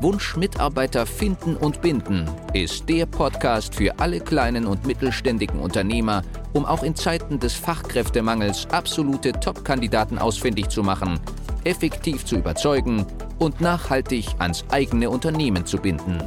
Wunsch Mitarbeiter finden und binden ist der Podcast für alle kleinen und mittelständigen Unternehmer, um auch in Zeiten des Fachkräftemangels absolute Top-Kandidaten ausfindig zu machen, effektiv zu überzeugen und nachhaltig ans eigene Unternehmen zu binden.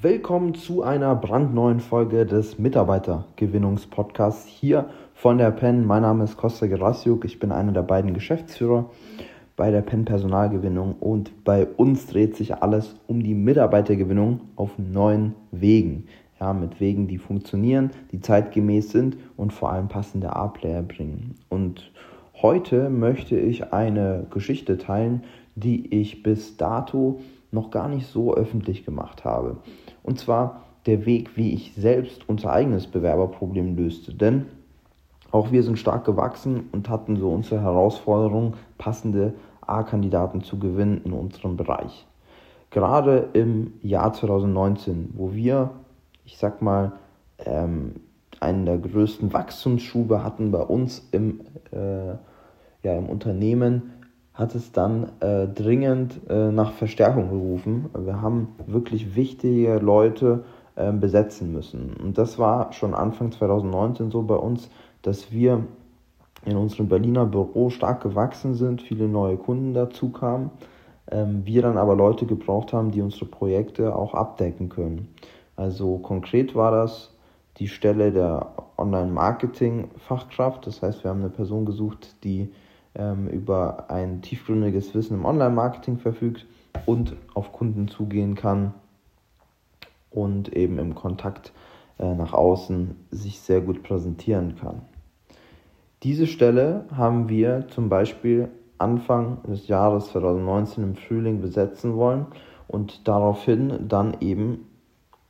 Willkommen zu einer brandneuen Folge des Mitarbeitergewinnungspodcasts hier von der PEN. Mein Name ist Costa Gerasiuk, ich bin einer der beiden Geschäftsführer bei der PEN Personalgewinnung und bei uns dreht sich alles um die Mitarbeitergewinnung auf neuen Wegen. Ja, mit Wegen, die funktionieren, die zeitgemäß sind und vor allem passende A-Player bringen. Und heute möchte ich eine Geschichte teilen, die ich bis dato noch gar nicht so öffentlich gemacht habe. Und zwar der Weg, wie ich selbst unser eigenes Bewerberproblem löste. Denn auch wir sind stark gewachsen und hatten so unsere Herausforderung, passende A-Kandidaten zu gewinnen in unserem Bereich. Gerade im Jahr 2019, wo wir, ich sag mal, ähm, einen der größten Wachstumsschube hatten bei uns im, äh, ja, im Unternehmen, hat es dann äh, dringend äh, nach Verstärkung gerufen. Wir haben wirklich wichtige Leute äh, besetzen müssen. Und das war schon Anfang 2019 so bei uns, dass wir in unserem Berliner Büro stark gewachsen sind, viele neue Kunden dazu kamen, ähm, wir dann aber Leute gebraucht haben, die unsere Projekte auch abdecken können. Also konkret war das die Stelle der Online-Marketing-Fachkraft. Das heißt, wir haben eine Person gesucht, die ähm, über ein tiefgründiges Wissen im Online-Marketing verfügt und auf Kunden zugehen kann und eben im Kontakt äh, nach außen sich sehr gut präsentieren kann. Diese Stelle haben wir zum Beispiel Anfang des Jahres 2019 im Frühling besetzen wollen und daraufhin dann eben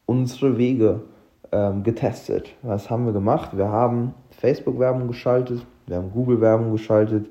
unsere Wege ähm, getestet. Was haben wir gemacht? Wir haben Facebook-Werbung geschaltet, wir haben Google-Werbung geschaltet,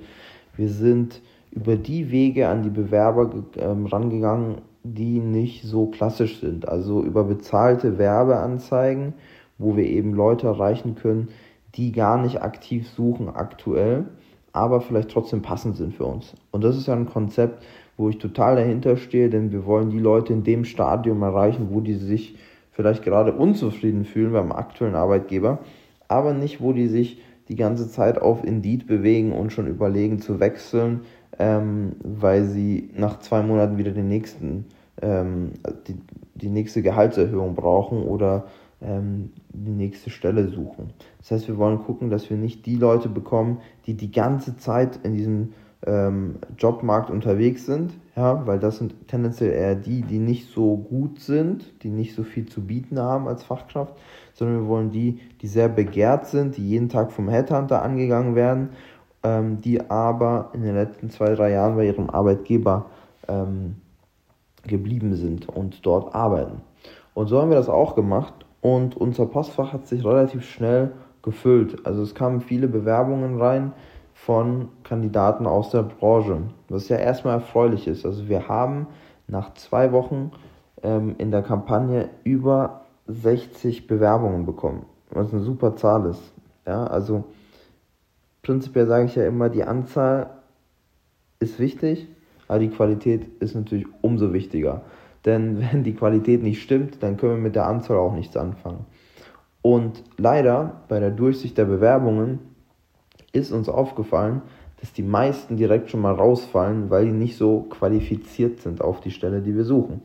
wir sind über die Wege an die Bewerber ähm, rangegangen, die nicht so klassisch sind. Also über bezahlte Werbeanzeigen, wo wir eben Leute erreichen können, die gar nicht aktiv suchen aktuell, aber vielleicht trotzdem passend sind für uns. Und das ist ja ein Konzept, wo ich total dahinter stehe, denn wir wollen die Leute in dem Stadium erreichen, wo die sich vielleicht gerade unzufrieden fühlen beim aktuellen Arbeitgeber, aber nicht, wo die sich die ganze Zeit auf Indeed bewegen und schon überlegen zu wechseln, ähm, weil sie nach zwei Monaten wieder den nächsten, ähm, die, die nächste Gehaltserhöhung brauchen oder ähm, die nächste Stelle suchen. Das heißt, wir wollen gucken, dass wir nicht die Leute bekommen, die die ganze Zeit in diesem ähm, Jobmarkt unterwegs sind, ja, weil das sind tendenziell eher die, die nicht so gut sind, die nicht so viel zu bieten haben als Fachkraft, sondern wir wollen die, die sehr begehrt sind, die jeden Tag vom Headhunter angegangen werden, ähm, die aber in den letzten zwei, drei Jahren bei ihrem Arbeitgeber ähm, geblieben sind und dort arbeiten. Und so haben wir das auch gemacht und unser Postfach hat sich relativ schnell gefüllt. Also es kamen viele Bewerbungen rein von Kandidaten aus der Branche, was ja erstmal erfreulich ist. Also wir haben nach zwei Wochen ähm, in der Kampagne über 60 Bewerbungen bekommen, was eine super Zahl ist. Ja, also prinzipiell sage ich ja immer, die Anzahl ist wichtig, aber die Qualität ist natürlich umso wichtiger. Denn wenn die Qualität nicht stimmt, dann können wir mit der Anzahl auch nichts anfangen. Und leider bei der Durchsicht der Bewerbungen ist uns aufgefallen, dass die meisten direkt schon mal rausfallen, weil die nicht so qualifiziert sind auf die Stelle, die wir suchen.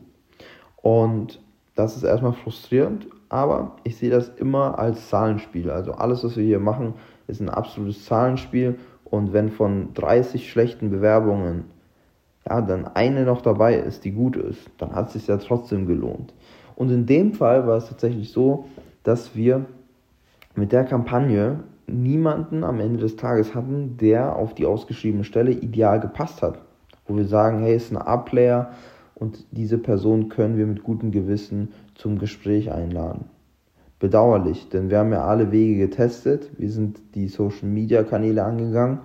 Und das ist erstmal frustrierend, aber ich sehe das immer als Zahlenspiel. Also alles, was wir hier machen, ist ein absolutes Zahlenspiel. Und wenn von 30 schlechten Bewerbungen ja, dann eine noch dabei ist, die gut ist, dann hat es sich ja trotzdem gelohnt. Und in dem Fall war es tatsächlich so, dass wir mit der Kampagne niemanden am Ende des Tages hatten, der auf die ausgeschriebene Stelle ideal gepasst hat. Wo wir sagen, hey, ist ein A-Player und diese Person können wir mit gutem Gewissen zum Gespräch einladen. Bedauerlich, denn wir haben ja alle Wege getestet. Wir sind die Social Media Kanäle angegangen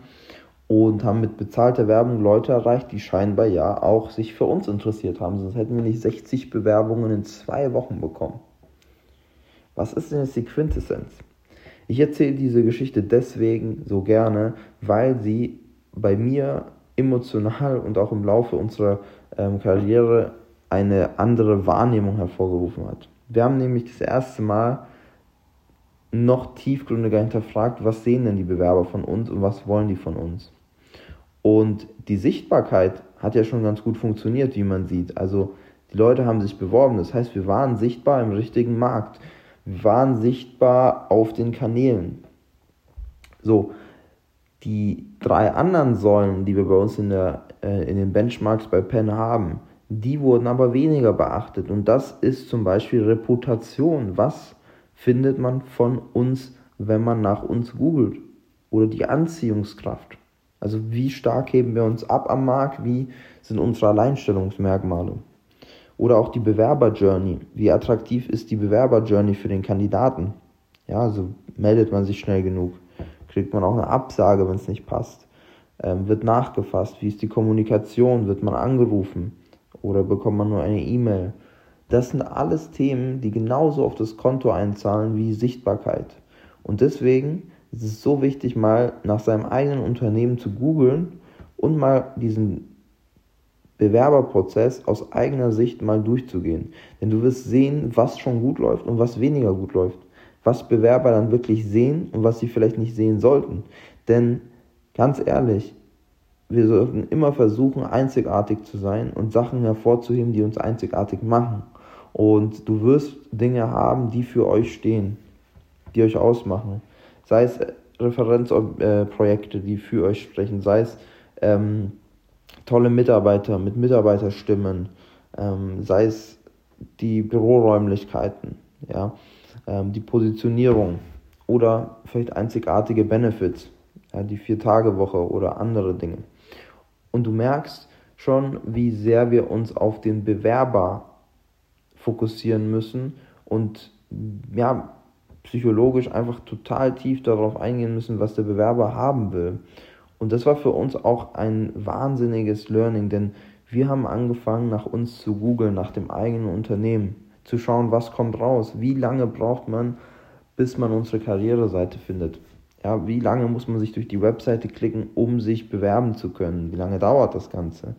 und haben mit bezahlter Werbung Leute erreicht, die scheinbar ja auch sich für uns interessiert haben. Sonst hätten wir nicht 60 Bewerbungen in zwei Wochen bekommen. Was ist denn jetzt die Quintessenz? Ich erzähle diese Geschichte deswegen so gerne, weil sie bei mir emotional und auch im Laufe unserer ähm, Karriere eine andere Wahrnehmung hervorgerufen hat. Wir haben nämlich das erste Mal noch tiefgründiger hinterfragt, was sehen denn die Bewerber von uns und was wollen die von uns. Und die Sichtbarkeit hat ja schon ganz gut funktioniert, wie man sieht. Also die Leute haben sich beworben, das heißt, wir waren sichtbar im richtigen Markt. Wir waren sichtbar auf den Kanälen. So, die drei anderen Säulen, die wir bei uns in, der, äh, in den Benchmarks bei Penn haben, die wurden aber weniger beachtet. Und das ist zum Beispiel Reputation. Was findet man von uns, wenn man nach uns googelt? Oder die Anziehungskraft. Also wie stark heben wir uns ab am Markt? Wie sind unsere Alleinstellungsmerkmale? Oder auch die Bewerber-Journey. Wie attraktiv ist die Bewerber-Journey für den Kandidaten? Ja, also meldet man sich schnell genug? Kriegt man auch eine Absage, wenn es nicht passt? Ähm, wird nachgefasst? Wie ist die Kommunikation? Wird man angerufen? Oder bekommt man nur eine E-Mail? Das sind alles Themen, die genauso auf das Konto einzahlen wie Sichtbarkeit. Und deswegen ist es so wichtig, mal nach seinem eigenen Unternehmen zu googeln und mal diesen Bewerberprozess aus eigener Sicht mal durchzugehen. Denn du wirst sehen, was schon gut läuft und was weniger gut läuft. Was Bewerber dann wirklich sehen und was sie vielleicht nicht sehen sollten. Denn ganz ehrlich, wir sollten immer versuchen, einzigartig zu sein und Sachen hervorzuheben, die uns einzigartig machen. Und du wirst Dinge haben, die für euch stehen, die euch ausmachen. Sei es Referenzprojekte, die für euch sprechen, sei es ähm, tolle Mitarbeiter mit Mitarbeiterstimmen, ähm, sei es die Büroräumlichkeiten, ja, ähm, die Positionierung oder vielleicht einzigartige Benefits, ja, die Vier-Tage-Woche oder andere Dinge. Und du merkst schon, wie sehr wir uns auf den Bewerber fokussieren müssen und ja, psychologisch einfach total tief darauf eingehen müssen, was der Bewerber haben will. Und das war für uns auch ein wahnsinniges Learning, denn wir haben angefangen, nach uns zu googeln, nach dem eigenen Unternehmen, zu schauen, was kommt raus, wie lange braucht man, bis man unsere Karriereseite findet. Ja, wie lange muss man sich durch die Webseite klicken, um sich bewerben zu können? Wie lange dauert das Ganze?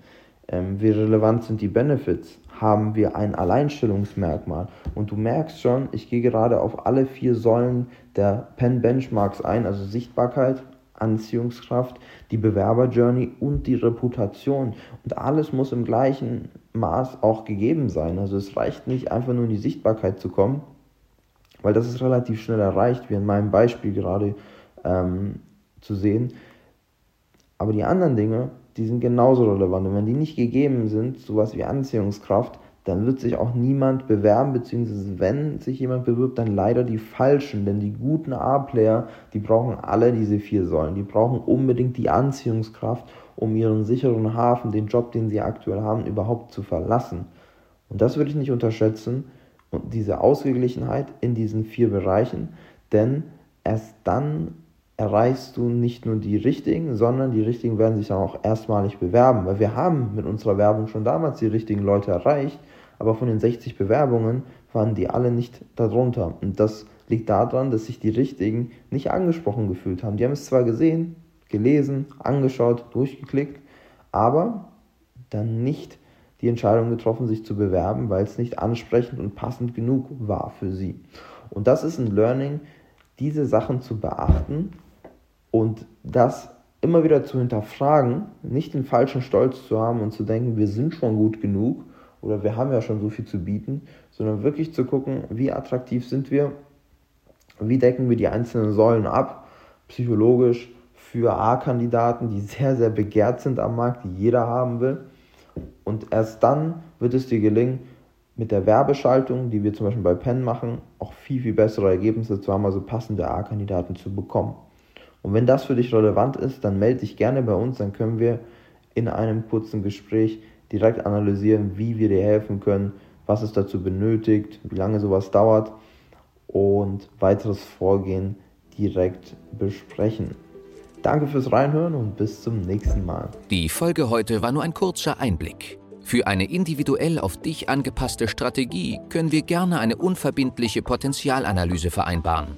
Ähm, wie relevant sind die Benefits? Haben wir ein Alleinstellungsmerkmal? Und du merkst schon, ich gehe gerade auf alle vier Säulen der Pen Benchmarks ein, also Sichtbarkeit, Anziehungskraft, die Bewerber-Journey und die Reputation. Und alles muss im gleichen Maß auch gegeben sein. Also es reicht nicht einfach nur in die Sichtbarkeit zu kommen, weil das ist relativ schnell erreicht, wie in meinem Beispiel gerade ähm, zu sehen. Aber die anderen Dinge, die sind genauso relevant. Und wenn die nicht gegeben sind, sowas wie Anziehungskraft, dann wird sich auch niemand bewerben, beziehungsweise wenn sich jemand bewirbt, dann leider die falschen, denn die guten A-Player, die brauchen alle diese vier Säulen. Die brauchen unbedingt die Anziehungskraft, um ihren sicheren Hafen, den Job, den sie aktuell haben, überhaupt zu verlassen. Und das würde ich nicht unterschätzen, und diese Ausgeglichenheit in diesen vier Bereichen, denn erst dann erreichst du nicht nur die richtigen, sondern die richtigen werden sich dann auch erstmalig bewerben, weil wir haben mit unserer Werbung schon damals die richtigen Leute erreicht, aber von den 60 Bewerbungen waren die alle nicht darunter. Und das liegt daran, dass sich die richtigen nicht angesprochen gefühlt haben. Die haben es zwar gesehen, gelesen, angeschaut, durchgeklickt, aber dann nicht die Entscheidung getroffen, sich zu bewerben, weil es nicht ansprechend und passend genug war für sie. Und das ist ein Learning, diese Sachen zu beachten und das immer wieder zu hinterfragen, nicht den falschen Stolz zu haben und zu denken, wir sind schon gut genug oder wir haben ja schon so viel zu bieten, sondern wirklich zu gucken, wie attraktiv sind wir, wie decken wir die einzelnen Säulen ab, psychologisch für A-Kandidaten, die sehr, sehr begehrt sind am Markt, die jeder haben will. Und erst dann wird es dir gelingen, mit der Werbeschaltung, die wir zum Beispiel bei Penn machen, auch viel, viel bessere Ergebnisse zu haben, also passende A-Kandidaten zu bekommen. Und wenn das für dich relevant ist, dann melde dich gerne bei uns, dann können wir in einem kurzen Gespräch direkt analysieren, wie wir dir helfen können, was es dazu benötigt, wie lange sowas dauert und weiteres Vorgehen direkt besprechen. Danke fürs Reinhören und bis zum nächsten Mal. Die Folge heute war nur ein kurzer Einblick. Für eine individuell auf dich angepasste Strategie können wir gerne eine unverbindliche Potenzialanalyse vereinbaren.